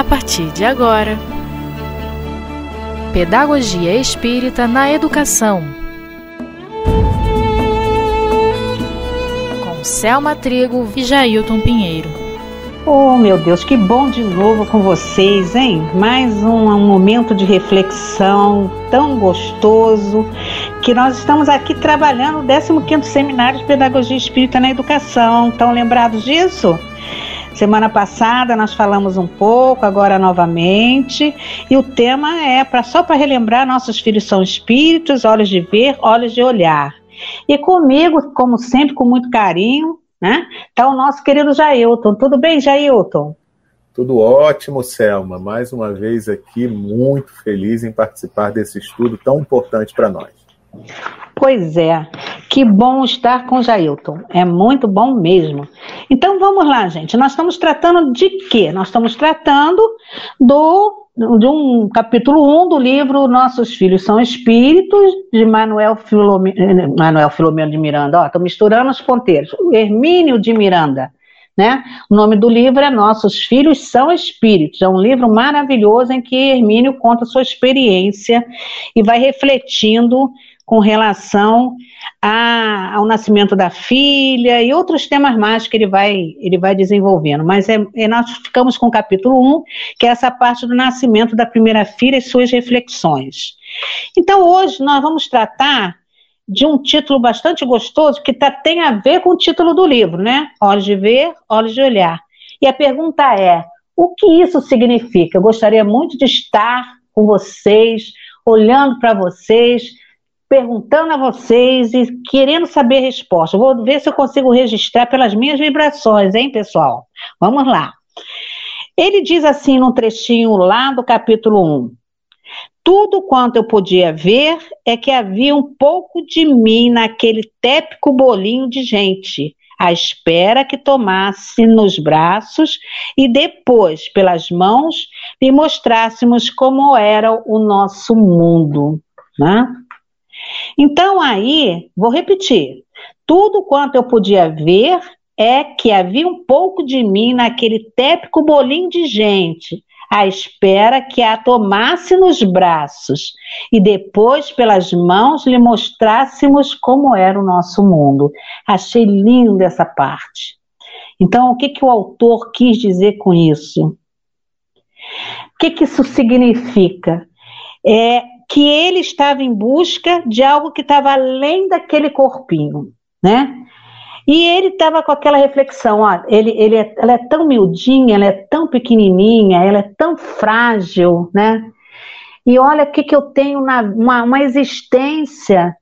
a partir de agora. Pedagogia Espírita na Educação. Com Selma Trigo e Jailton Pinheiro. Oh, meu Deus, que bom de novo com vocês, hein? Mais um, um momento de reflexão tão gostoso que nós estamos aqui trabalhando o 15º Seminário de Pedagogia Espírita na Educação. Estão lembrados disso? Semana passada nós falamos um pouco, agora novamente, e o tema é para só para relembrar: nossos filhos são espíritos, olhos de ver, olhos de olhar. E comigo, como sempre, com muito carinho, né? Está o nosso querido Jailton. Tudo bem, Jailton? Tudo ótimo, Selma. Mais uma vez aqui, muito feliz em participar desse estudo tão importante para nós. Pois é, que bom estar com Jailton. É muito bom mesmo. Então vamos lá, gente. Nós estamos tratando de quê? Nós estamos tratando do de um capítulo 1 do livro Nossos Filhos são Espíritos, de Manuel, Filome, Manuel Filomeno de Miranda. Estou misturando os ponteiros. Hermínio de Miranda. Né? O nome do livro é Nossos Filhos são Espíritos. É um livro maravilhoso em que Hermínio conta sua experiência e vai refletindo com relação a, ao nascimento da filha e outros temas mais que ele vai, ele vai desenvolvendo. Mas é, é, nós ficamos com o capítulo 1, que é essa parte do nascimento da primeira filha e suas reflexões. Então, hoje nós vamos tratar de um título bastante gostoso que tá, tem a ver com o título do livro, né? Olhos de ver, olhos de olhar. E a pergunta é: o que isso significa? Eu gostaria muito de estar com vocês, olhando para vocês, perguntando a vocês e querendo saber a resposta. Vou ver se eu consigo registrar pelas minhas vibrações, hein, pessoal? Vamos lá. Ele diz assim num trechinho lá do capítulo 1. Tudo quanto eu podia ver é que havia um pouco de mim naquele tépico bolinho de gente, à espera que tomasse nos braços e depois, pelas mãos, lhe mostrássemos como era o nosso mundo. Né? Então aí, vou repetir, tudo quanto eu podia ver é que havia um pouco de mim naquele tépico bolinho de gente, à espera que a tomasse nos braços e depois pelas mãos lhe mostrássemos como era o nosso mundo. Achei lindo essa parte. Então, o que, que o autor quis dizer com isso? O que, que isso significa? É que ele estava em busca de algo que estava além daquele corpinho, né? E ele estava com aquela reflexão, ó, ele, ele é, ela é tão miudinha, ela é tão pequenininha, ela é tão frágil, né? E olha o que, que eu tenho na uma, uma existência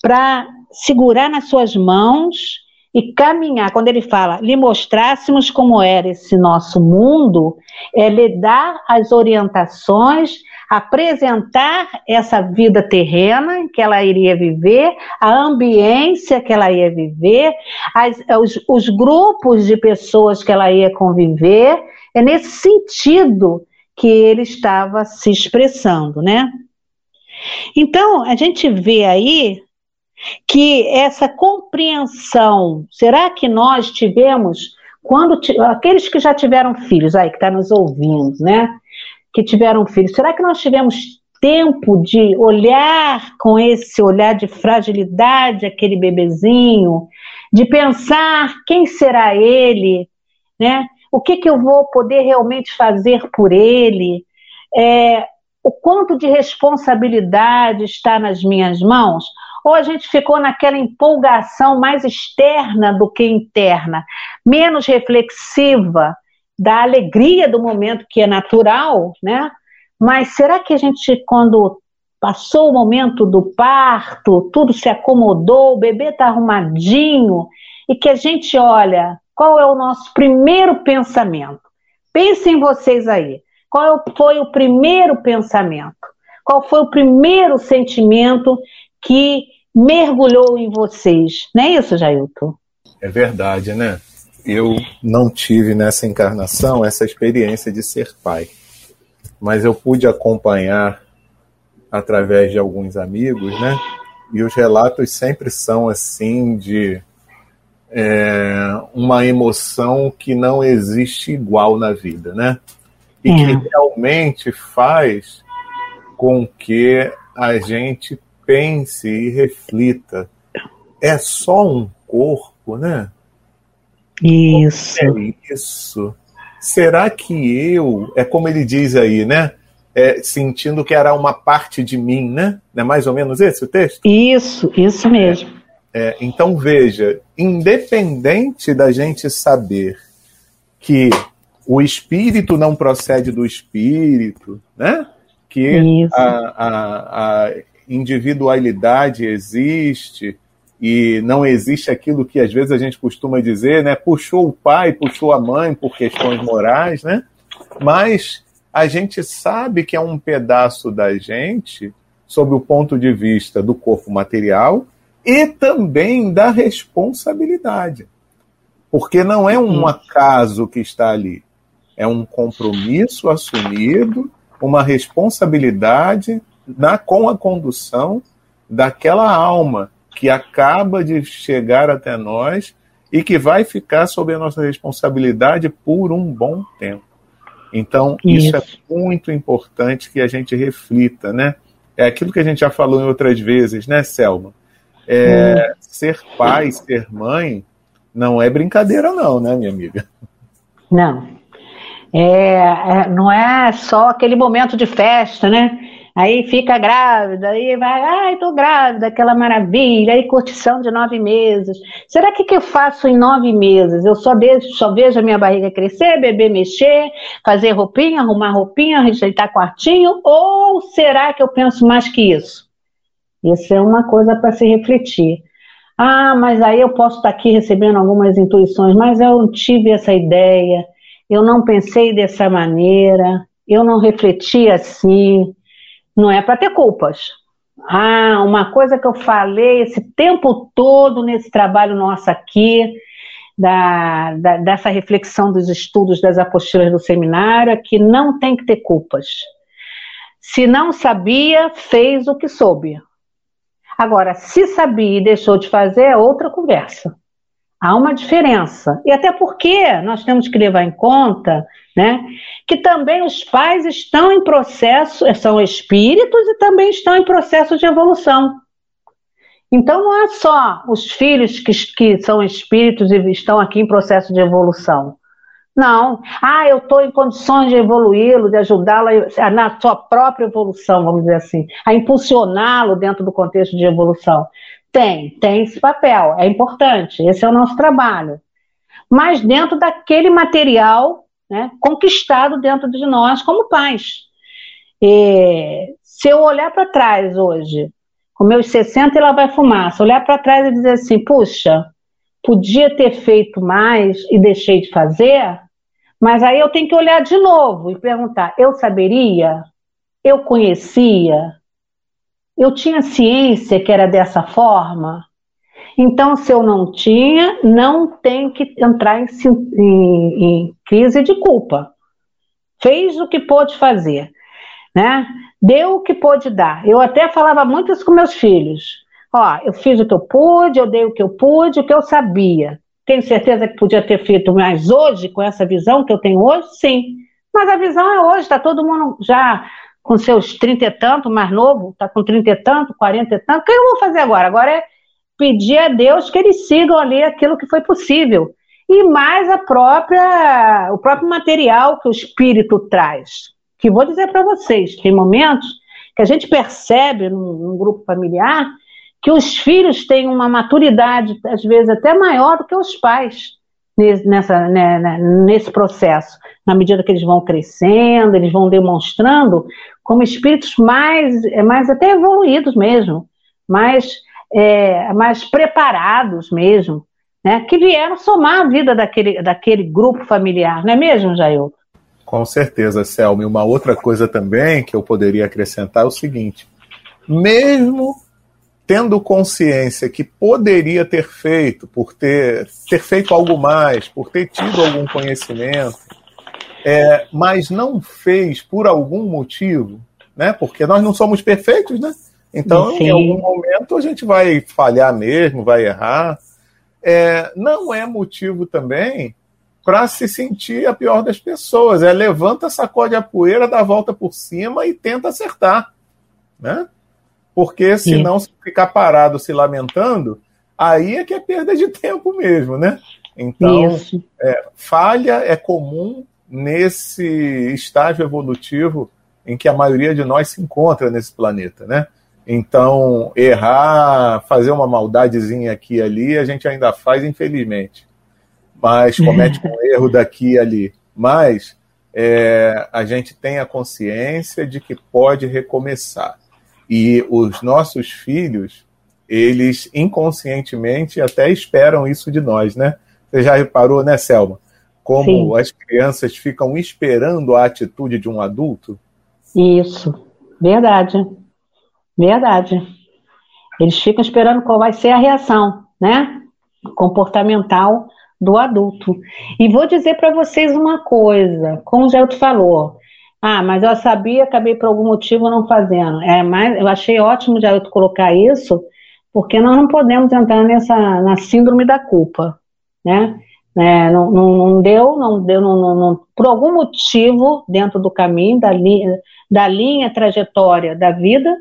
para segurar nas suas mãos e caminhar. Quando ele fala, lhe mostrássemos como era esse nosso mundo, é lhe dar as orientações apresentar essa vida terrena que ela iria viver, a ambiência que ela ia viver, as, os, os grupos de pessoas que ela ia conviver. É nesse sentido que ele estava se expressando, né? Então, a gente vê aí que essa compreensão, será que nós tivemos, quando aqueles que já tiveram filhos aí, que está nos ouvindo, né? Que tiveram filhos, será que nós tivemos tempo de olhar com esse olhar de fragilidade aquele bebezinho, de pensar quem será ele, né? O que, que eu vou poder realmente fazer por ele? É, o quanto de responsabilidade está nas minhas mãos? Ou a gente ficou naquela empolgação mais externa do que interna, menos reflexiva, da alegria do momento que é natural, né? Mas será que a gente, quando passou o momento do parto, tudo se acomodou, o bebê está arrumadinho, e que a gente olha, qual é o nosso primeiro pensamento? Pensem vocês aí. Qual foi o primeiro pensamento? Qual foi o primeiro sentimento que mergulhou em vocês? Não é isso, Jailton? É verdade, né? Eu não tive nessa encarnação essa experiência de ser pai, mas eu pude acompanhar através de alguns amigos, né? E os relatos sempre são assim de é, uma emoção que não existe igual na vida, né? e é. que realmente faz com que a gente pense e reflita. É só um corpo, né? Isso. É isso. Será que eu, é como ele diz aí, né? É, sentindo que era uma parte de mim, né? Não é mais ou menos esse o texto? Isso, isso mesmo. É, então veja, independente da gente saber que o espírito não procede do espírito, né? Que a, a, a individualidade existe e não existe aquilo que às vezes a gente costuma dizer, né? Puxou o pai, puxou a mãe por questões morais, né? Mas a gente sabe que é um pedaço da gente sob o ponto de vista do corpo material e também da responsabilidade. Porque não é um acaso que está ali, é um compromisso assumido, uma responsabilidade na, com a condução daquela alma que acaba de chegar até nós e que vai ficar sob a nossa responsabilidade por um bom tempo. Então, isso, isso é muito importante que a gente reflita, né? É aquilo que a gente já falou em outras vezes, né, Selma? É, hum. Ser pai, ser mãe, não é brincadeira, não, né, minha amiga? Não. É, é, não é só aquele momento de festa, né? Aí fica grávida, aí vai, ai, tô grávida, aquela maravilha, aí curtição de nove meses. Será que que eu faço em nove meses? Eu só, deixo, só vejo a minha barriga crescer, bebê mexer, fazer roupinha, arrumar roupinha, rejeitar quartinho? Ou será que eu penso mais que isso? Isso é uma coisa para se refletir. Ah, mas aí eu posso estar aqui recebendo algumas intuições, mas eu não tive essa ideia, eu não pensei dessa maneira, eu não refleti assim. Não é para ter culpas. Ah, uma coisa que eu falei esse tempo todo nesse trabalho nosso aqui, da, da, dessa reflexão dos estudos das apostilas do seminário, é que não tem que ter culpas. Se não sabia, fez o que soube. Agora, se sabia e deixou de fazer, é outra conversa. Há uma diferença. E até porque nós temos que levar em conta né, que também os pais estão em processo, são espíritos e também estão em processo de evolução. Então não é só os filhos que, que são espíritos e estão aqui em processo de evolução. Não. Ah, eu estou em condições de evoluí-lo, de ajudá-lo na sua própria evolução, vamos dizer assim, a impulsioná-lo dentro do contexto de evolução. Tem, tem esse papel, é importante, esse é o nosso trabalho. Mas dentro daquele material né, conquistado dentro de nós como pais. E, se eu olhar para trás hoje, com meus 60 e lá vai fumar, se olhar para trás e dizer assim, puxa, podia ter feito mais e deixei de fazer, mas aí eu tenho que olhar de novo e perguntar: eu saberia? Eu conhecia? Eu tinha ciência que era dessa forma? Então, se eu não tinha, não tem que entrar em, em, em crise de culpa. Fez o que pôde fazer, né? Deu o que pôde dar. Eu até falava muito isso com meus filhos. Ó, eu fiz o que eu pude, eu dei o que eu pude, o que eu sabia. Tenho certeza que podia ter feito mais hoje, com essa visão que eu tenho hoje? Sim. Mas a visão é hoje, está todo mundo já com seus trinta e tanto, mais novo, está com trinta e tanto, quarenta e tanto. O que eu vou fazer agora? Agora é pedir a Deus que eles sigam ali aquilo que foi possível. E mais a própria, o próprio material que o espírito traz. Que vou dizer para vocês, tem momentos que a gente percebe num, num grupo familiar que os filhos têm uma maturidade, às vezes até maior do que os pais nessa, né, né, nesse processo. Na medida que eles vão crescendo, eles vão demonstrando como espíritos mais, mais até evoluídos mesmo, mais, é, mais preparados mesmo, né, que vieram somar a vida daquele, daquele grupo familiar, não é mesmo, Jair? Com certeza, Selma. E uma outra coisa também que eu poderia acrescentar é o seguinte: mesmo tendo consciência que poderia ter feito, por ter, ter feito algo mais, por ter tido algum conhecimento, é, mas não fez por algum motivo, né? Porque nós não somos perfeitos, né? Então, Sim. em algum momento a gente vai falhar mesmo, vai errar. É, não é motivo também para se sentir a pior das pessoas. É levanta, sacode a poeira, dá a volta por cima e tenta acertar. Né? Porque senão, se ficar parado se lamentando, aí é que é perda de tempo mesmo, né? Então, é, falha é comum nesse estágio evolutivo em que a maioria de nós se encontra nesse planeta, né? Então, errar, fazer uma maldadezinha aqui e ali, a gente ainda faz, infelizmente. Mas comete um erro daqui e ali. Mas é, a gente tem a consciência de que pode recomeçar. E os nossos filhos, eles inconscientemente até esperam isso de nós, né? Você já reparou, né, Selma? Como Sim. as crianças ficam esperando a atitude de um adulto? Isso, verdade. Verdade. Eles ficam esperando qual vai ser a reação, né? Comportamental do adulto. E vou dizer para vocês uma coisa, como o Gelto falou. Ah, mas eu sabia, acabei por algum motivo não fazendo. É, mas eu achei ótimo Gelto colocar isso, porque nós não podemos entrar nessa na síndrome da culpa, né? É, não, não, não, deu, não deu, não, não, por algum motivo dentro do caminho da linha, da linha trajetória da vida,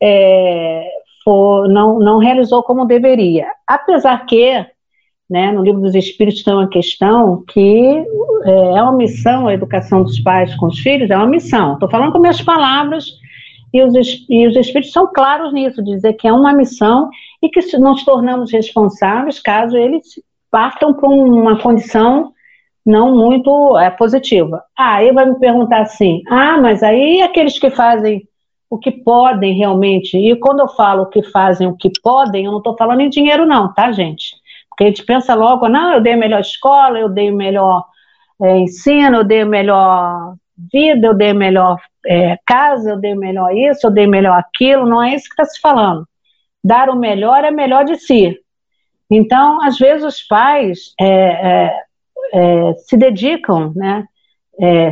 é, for, não, não realizou como deveria. Apesar que, né, no livro dos Espíritos tem uma questão que é, é uma missão a educação dos pais com os filhos, é uma missão. Estou falando com minhas palavras e os, e os Espíritos são claros nisso, dizer que é uma missão e que nos tornamos responsáveis caso eles partam para uma condição não muito é, positiva. Ah, aí vai me perguntar assim: ah, mas aí aqueles que fazem o que podem realmente, e quando eu falo que fazem o que podem, eu não estou falando em dinheiro, não, tá, gente? Porque a gente pensa logo, não, eu dei a melhor escola, eu dei o melhor é, ensino, eu dei a melhor vida, eu dei a melhor é, casa, eu dei o melhor isso, eu dei melhor aquilo, não é isso que está se falando. Dar o melhor é melhor de si. Então, às vezes, os pais é, se dedicam, né?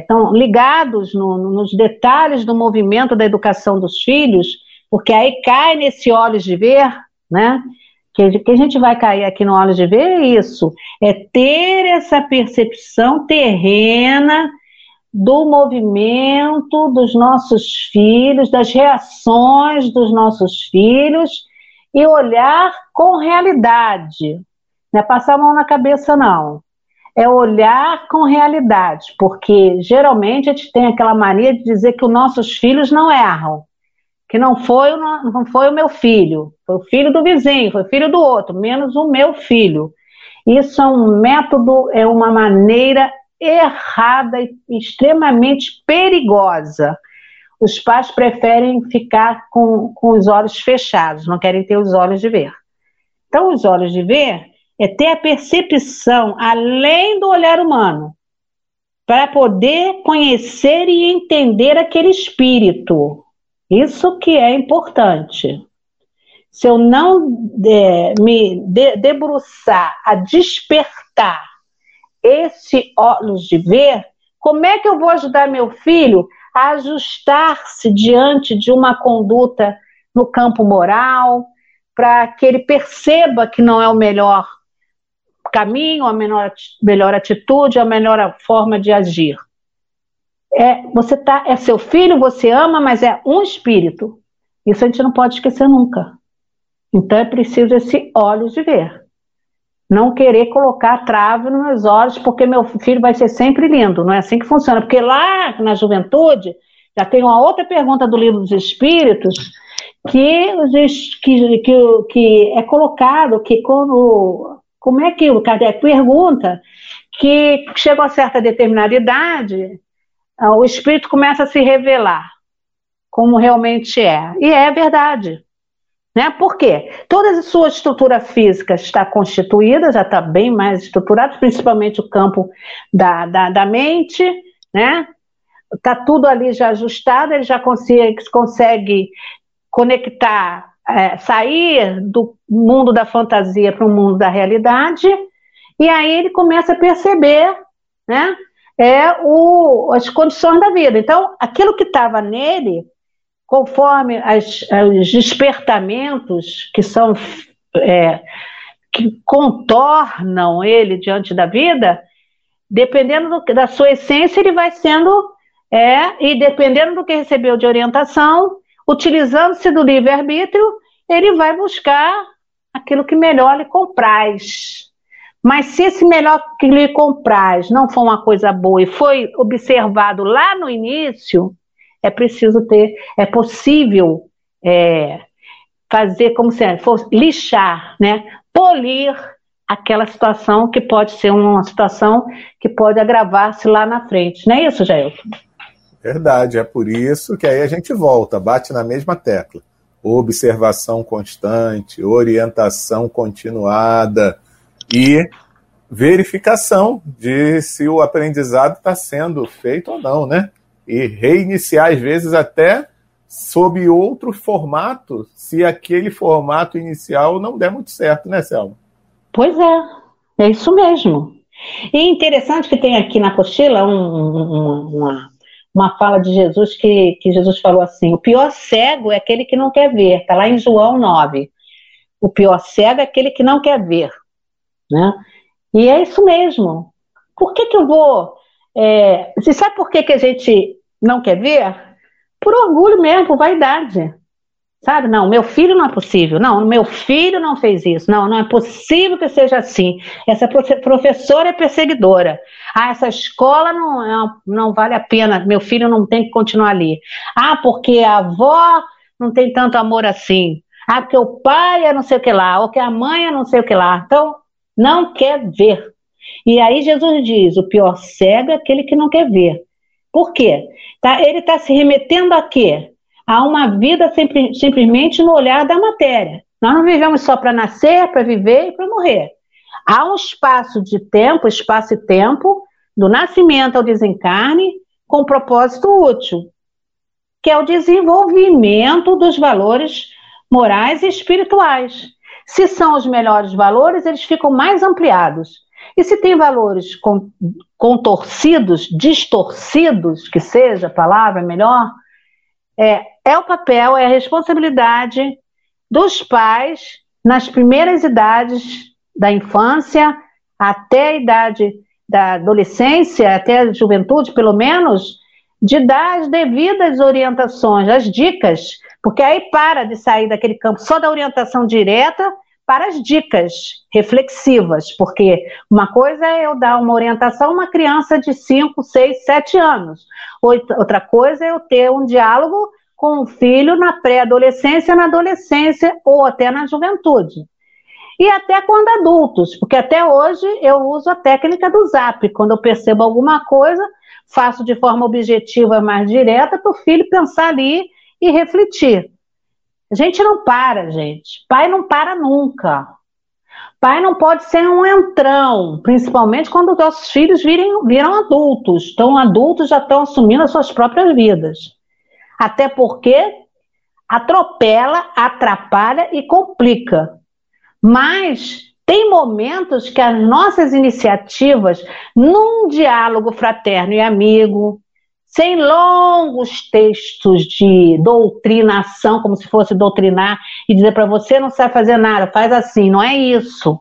estão ligados no, nos detalhes do movimento da educação dos filhos, porque aí cai nesse olhos de ver, né? Que, que a gente vai cair aqui no olhos de ver é isso, é ter essa percepção terrena do movimento dos nossos filhos, das reações dos nossos filhos e olhar com realidade. Não é passar a mão na cabeça, não. É olhar com realidade, porque geralmente a gente tem aquela mania de dizer que os nossos filhos não erram, que não foi, não foi o meu filho, foi o filho do vizinho, foi o filho do outro, menos o meu filho. Isso é um método, é uma maneira errada e extremamente perigosa. Os pais preferem ficar com, com os olhos fechados, não querem ter os olhos de ver. Então, os olhos de ver é ter a percepção além do olhar humano, para poder conhecer e entender aquele espírito. Isso que é importante. Se eu não é, me de, debruçar a despertar esse olhos de ver, como é que eu vou ajudar meu filho a ajustar-se diante de uma conduta no campo moral, para que ele perceba que não é o melhor caminho, a melhor atitude, a melhor forma de agir. É, você tá, é seu filho, você ama, mas é um espírito. Isso a gente não pode esquecer nunca. Então é preciso esse olhos de ver. Não querer colocar trave nos meus olhos, porque meu filho vai ser sempre lindo. Não é assim que funciona. Porque lá na juventude, já tem uma outra pergunta do livro dos Espíritos, que, que, que, que é colocado que quando como é que o Kardec pergunta que chegou a certa determinada idade, o espírito começa a se revelar como realmente é. E é verdade. Né? Por quê? Toda a sua estrutura física está constituída, já está bem mais estruturada, principalmente o campo da, da, da mente, né? Está tudo ali já ajustado, ele já consegue, consegue conectar é, sair do mundo da fantasia para o mundo da realidade, e aí ele começa a perceber né, é o, as condições da vida. Então, aquilo que estava nele, conforme as, os despertamentos que são é, que contornam ele diante da vida, dependendo do, da sua essência, ele vai sendo, é, e dependendo do que recebeu de orientação, utilizando-se do livre-arbítrio, ele vai buscar aquilo que melhor lhe compraz. Mas se esse melhor que lhe compraz não for uma coisa boa e foi observado lá no início, é preciso ter, é possível é, fazer como se fosse lixar, né? Polir aquela situação que pode ser uma situação que pode agravar-se lá na frente. Não é isso, Jailton? Verdade, é por isso que aí a gente volta, bate na mesma tecla. Observação constante, orientação continuada e verificação de se o aprendizado está sendo feito ou não, né? E reiniciar, às vezes, até sob outro formato, se aquele formato inicial não der muito certo, né, Selma? Pois é, é isso mesmo. E interessante que tem aqui na apostila um, uma, uma fala de Jesus que, que Jesus falou assim: o pior cego é aquele que não quer ver, está lá em João 9. O pior cego é aquele que não quer ver. Né? E é isso mesmo. Por que, que eu vou. É, você sabe por que, que a gente não quer ver? Por orgulho mesmo, por vaidade. Sabe? Não, meu filho não é possível. Não, meu filho não fez isso. Não, não é possível que seja assim. Essa professora é perseguidora. Ah, essa escola não, não vale a pena. Meu filho não tem que continuar ali. Ah, porque a avó não tem tanto amor assim. Ah, porque o pai é não sei o que lá. Ou que a mãe é não sei o que lá. Então, não quer ver. E aí Jesus diz: o pior cego é aquele que não quer ver. Por quê? Tá, ele está se remetendo a quê? a uma vida sempre, simplesmente no olhar da matéria. Nós não vivemos só para nascer, para viver e para morrer. Há um espaço de tempo, espaço e tempo, do nascimento ao desencarne, com propósito útil, que é o desenvolvimento dos valores morais e espirituais. Se são os melhores valores, eles ficam mais ampliados. E se tem valores contorcidos, distorcidos, que seja a palavra melhor, é, é o papel, é a responsabilidade dos pais nas primeiras idades da infância até a idade da adolescência, até a juventude, pelo menos, de dar as devidas orientações, as dicas, porque aí para de sair daquele campo só da orientação direta para as dicas reflexivas, porque uma coisa é eu dar uma orientação a uma criança de 5, 6, 7 anos, outra coisa é eu ter um diálogo com o filho na pré-adolescência, na adolescência ou até na juventude. E até quando adultos, porque até hoje eu uso a técnica do zap. Quando eu percebo alguma coisa, faço de forma objetiva mais direta para o filho pensar ali e refletir. A gente não para, gente. Pai não para nunca. Pai não pode ser um entrão, principalmente quando os nossos filhos virem, viram adultos. Então, adultos já estão assumindo as suas próprias vidas. Até porque atropela, atrapalha e complica. Mas tem momentos que as nossas iniciativas, num diálogo fraterno e amigo, sem longos textos de doutrinação, como se fosse doutrinar e dizer para você não sabe fazer nada, faz assim, não é isso.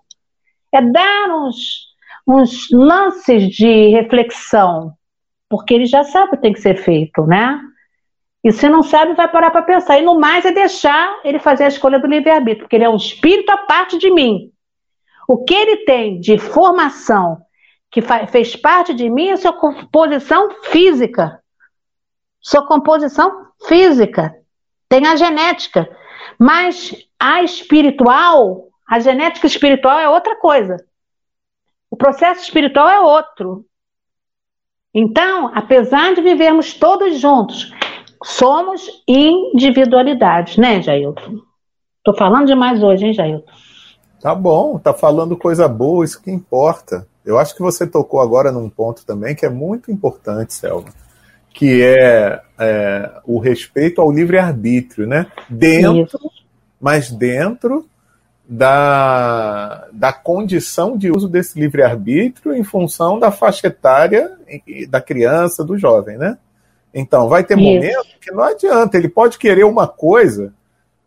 É dar uns, uns lances de reflexão, porque ele já sabe o que tem que ser feito, né? E se não sabe, vai parar para pensar. E no mais é deixar ele fazer a escolha do livre-arbítrio, porque ele é um espírito à parte de mim. O que ele tem de formação que fez parte de mim é sua composição física sua composição física, tem a genética. Mas a espiritual, a genética espiritual é outra coisa. O processo espiritual é outro. Então, apesar de vivermos todos juntos, somos individualidades, né, Jailton? Tô falando demais hoje, hein, Jailton? Tá bom, tá falando coisa boa, isso que importa. Eu acho que você tocou agora num ponto também que é muito importante, Selma que é, é o respeito ao livre-arbítrio, né? Dentro, Isso. mas dentro da, da condição de uso desse livre-arbítrio em função da faixa etária da criança, do jovem, né? Então, vai ter momentos que não adianta, ele pode querer uma coisa,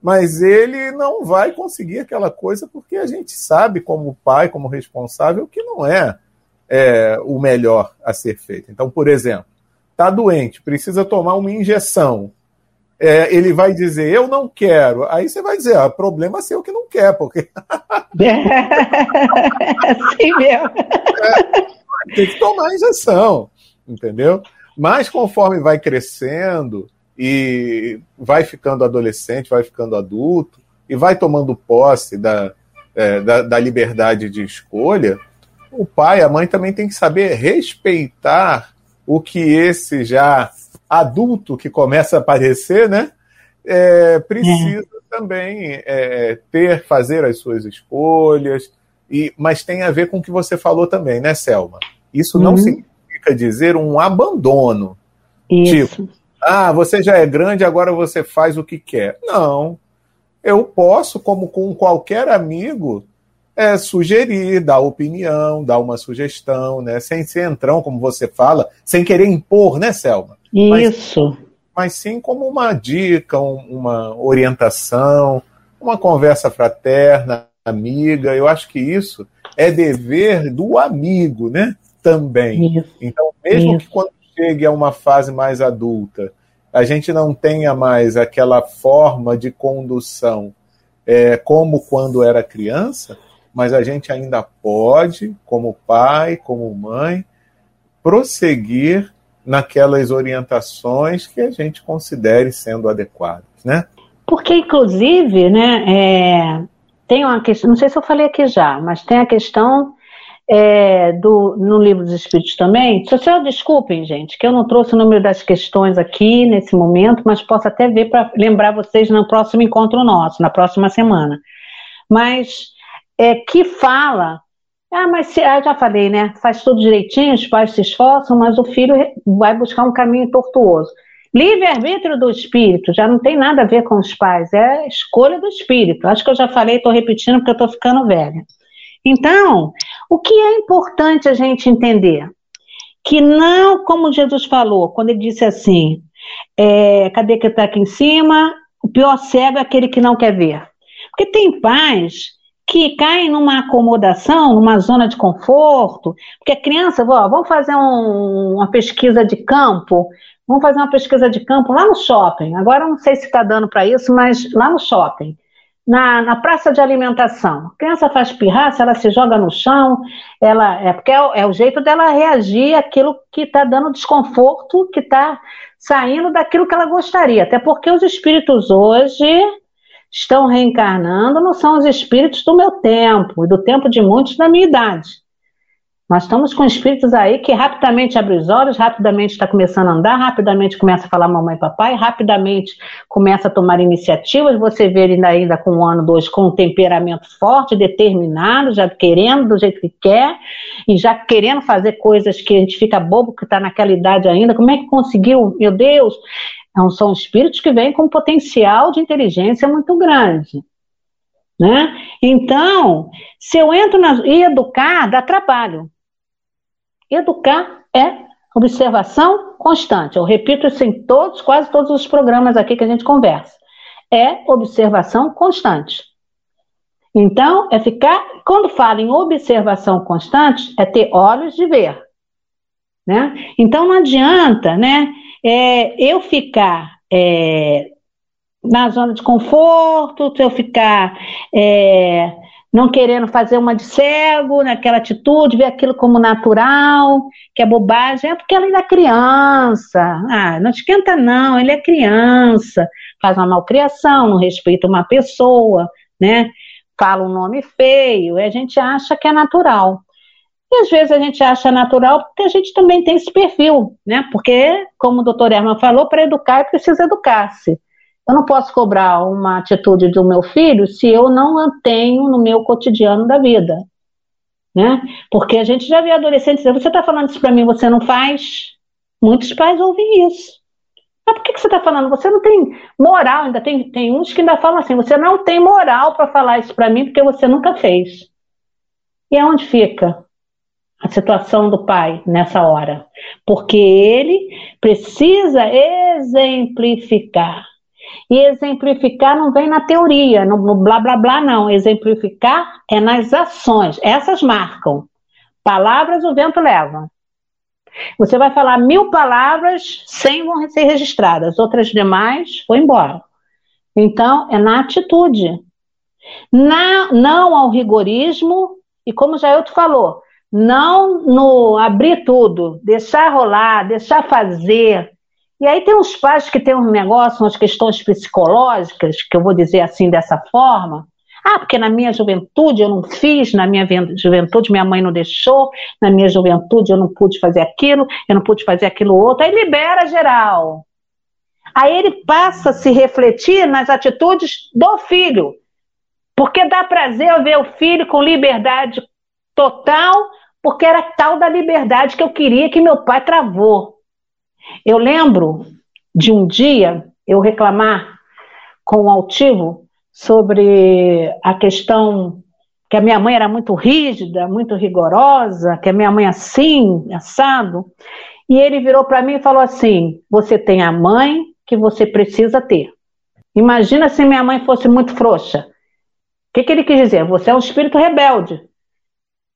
mas ele não vai conseguir aquela coisa porque a gente sabe, como pai, como responsável, que não é é, o melhor a ser feito. Então, por exemplo, está doente, precisa tomar uma injeção. É, ele vai dizer, eu não quero. Aí você vai dizer, ah, problema seu que não quer, porque. é assim mesmo. É, tem que tomar a injeção, entendeu? Mas conforme vai crescendo e vai ficando adolescente, vai ficando adulto, e vai tomando posse da, é, da, da liberdade de escolha, o pai, a mãe também tem que saber respeitar o que esse já adulto que começa a aparecer, né? É, precisa é. também é, ter, fazer as suas escolhas, e, mas tem a ver com o que você falou também, né, Selma? Isso não uhum. significa dizer um abandono. Isso. Tipo, ah, você já é grande, agora você faz o que quer. Não. Eu posso, como com qualquer amigo, é, sugerir, dar opinião, dar uma sugestão, né? Sem ser entrão, como você fala, sem querer impor, né, Selma? Isso. Mas, mas sim como uma dica, um, uma orientação, uma conversa fraterna, amiga. Eu acho que isso é dever do amigo, né? Também. Isso. Então, mesmo isso. que quando chegue a uma fase mais adulta, a gente não tenha mais aquela forma de condução é, como quando era criança, mas a gente ainda pode, como pai, como mãe, prosseguir naquelas orientações que a gente considere sendo adequadas, né? Porque, inclusive, né, é, tem uma questão, não sei se eu falei aqui já, mas tem a questão é, do, no livro dos Espíritos também. Social, desculpem, gente, que eu não trouxe o número das questões aqui nesse momento, mas posso até ver para lembrar vocês no próximo encontro nosso, na próxima semana. Mas é, que fala ah, mas se, ah, já falei, né? Faz tudo direitinho, os pais se esforçam, mas o filho vai buscar um caminho tortuoso. Livre-arbítrio do espírito já não tem nada a ver com os pais, é escolha do espírito. Acho que eu já falei, estou repetindo porque eu estou ficando velha. Então, o que é importante a gente entender? Que não, como Jesus falou, quando ele disse assim: é, cadê que está aqui em cima? O pior cego é aquele que não quer ver. Porque tem pais que caem numa acomodação, numa zona de conforto, porque a criança, ó, vamos fazer um, uma pesquisa de campo, vamos fazer uma pesquisa de campo lá no shopping. Agora não sei se está dando para isso, mas lá no shopping. Na, na, praça de alimentação. A criança faz pirraça, ela se joga no chão, ela é porque é, é o jeito dela reagir àquilo que está dando desconforto, que está saindo daquilo que ela gostaria. Até porque os espíritos hoje estão reencarnando não são os espíritos do meu tempo e do tempo de muitos da minha idade. Nós estamos com espíritos aí que rapidamente abrem os olhos, rapidamente está começando a andar, rapidamente começa a falar mamãe e papai, rapidamente começa a tomar iniciativas. Você vê ele ainda com um ano, dois, com um temperamento forte, determinado, já querendo do jeito que quer e já querendo fazer coisas que a gente fica bobo que está naquela idade ainda. Como é que conseguiu? Meu Deus! Então, são espíritos que vêm com um potencial de inteligência muito grande. Né? Então, se eu entro na. E educar dá trabalho. Educar é observação constante. Eu repito isso em todos, quase todos os programas aqui que a gente conversa. É observação constante. Então, é ficar. Quando falo em observação constante, é ter olhos de ver. Né? Então, não adianta, né? é, eu ficar é, na zona de conforto, eu ficar é, não querendo fazer uma de cego, naquela atitude, ver aquilo como natural, que é bobagem, é porque ela ainda é criança. Ah, não esquenta não, ele é criança, faz uma malcriação, não respeita uma pessoa, né? Fala um nome feio, e a gente acha que é natural. E às vezes a gente acha natural porque a gente também tem esse perfil, né? Porque, como o doutor Herman falou, para educar preciso educar-se. Eu não posso cobrar uma atitude do meu filho se eu não a tenho no meu cotidiano da vida. Né? Porque a gente já vê adolescentes dizer, você está falando isso para mim, você não faz? Muitos pais ouvem isso. Mas por que, que você está falando? Você não tem moral, ainda tem, tem uns que ainda falam assim, você não tem moral para falar isso para mim porque você nunca fez. E aonde fica? a situação do pai nessa hora, porque ele precisa exemplificar. E exemplificar não vem na teoria, no, blá blá blá, não. Exemplificar é nas ações, essas marcam. Palavras o vento leva. Você vai falar mil palavras, cem vão ser registradas, outras demais vão embora. Então, é na atitude. Na, não ao rigorismo, e como o Jailton falou, não no abrir tudo, deixar rolar, deixar fazer. E aí tem uns pais que têm um negócio, umas questões psicológicas, que eu vou dizer assim dessa forma. Ah, porque na minha juventude eu não fiz, na minha juventude minha mãe não deixou, na minha juventude eu não pude fazer aquilo, eu não pude fazer aquilo outro. Aí libera geral. Aí ele passa a se refletir nas atitudes do filho. Porque dá prazer ver o filho com liberdade total, porque era tal da liberdade que eu queria que meu pai travou. Eu lembro de um dia eu reclamar com o altivo sobre a questão que a minha mãe era muito rígida, muito rigorosa, que a minha mãe assim, assado. E ele virou para mim e falou assim: Você tem a mãe que você precisa ter. Imagina se minha mãe fosse muito frouxa. O que, que ele quis dizer? Você é um espírito rebelde.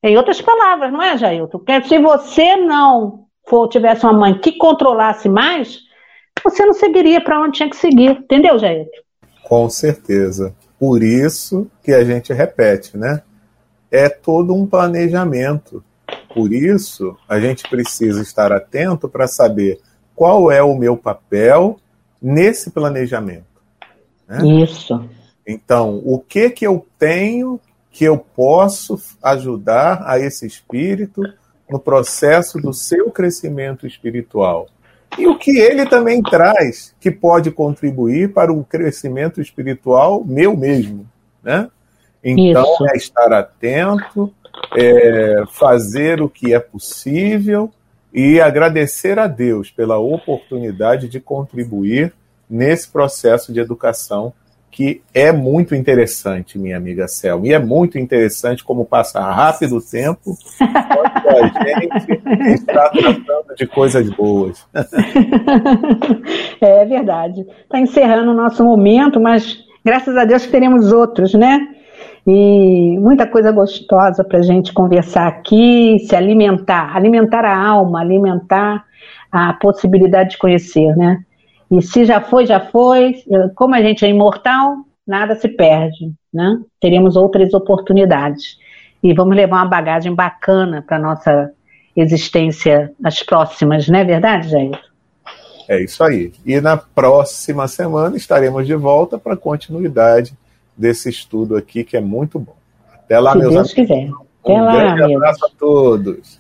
Em outras palavras, não é, Jailton? Se você não for, tivesse uma mãe que controlasse mais, você não seguiria para onde tinha que seguir. Entendeu, Jailton? Com certeza. Por isso que a gente repete, né? É todo um planejamento. Por isso, a gente precisa estar atento para saber qual é o meu papel nesse planejamento. Né? Isso. Então, o que que eu tenho que eu posso ajudar a esse espírito no processo do seu crescimento espiritual? E o que ele também traz que pode contribuir para o crescimento espiritual meu mesmo, né? Então, Isso. é estar atento, é fazer o que é possível e agradecer a Deus pela oportunidade de contribuir nesse processo de educação que é muito interessante, minha amiga Selma. E é muito interessante como passa rápido o tempo, a gente está tratando de coisas boas. é verdade. Está encerrando o nosso momento, mas graças a Deus teremos outros, né? E muita coisa gostosa para a gente conversar aqui, se alimentar, alimentar a alma, alimentar a possibilidade de conhecer, né? E se já foi, já foi. Como a gente é imortal, nada se perde, né? Teremos outras oportunidades. E vamos levar uma bagagem bacana para nossa existência nas próximas, não é verdade, Jair? É isso aí. E na próxima semana estaremos de volta para a continuidade desse estudo aqui, que é muito bom. Até lá, Se meus Deus amigos. quiser. Até um lá, grande abraço a todos.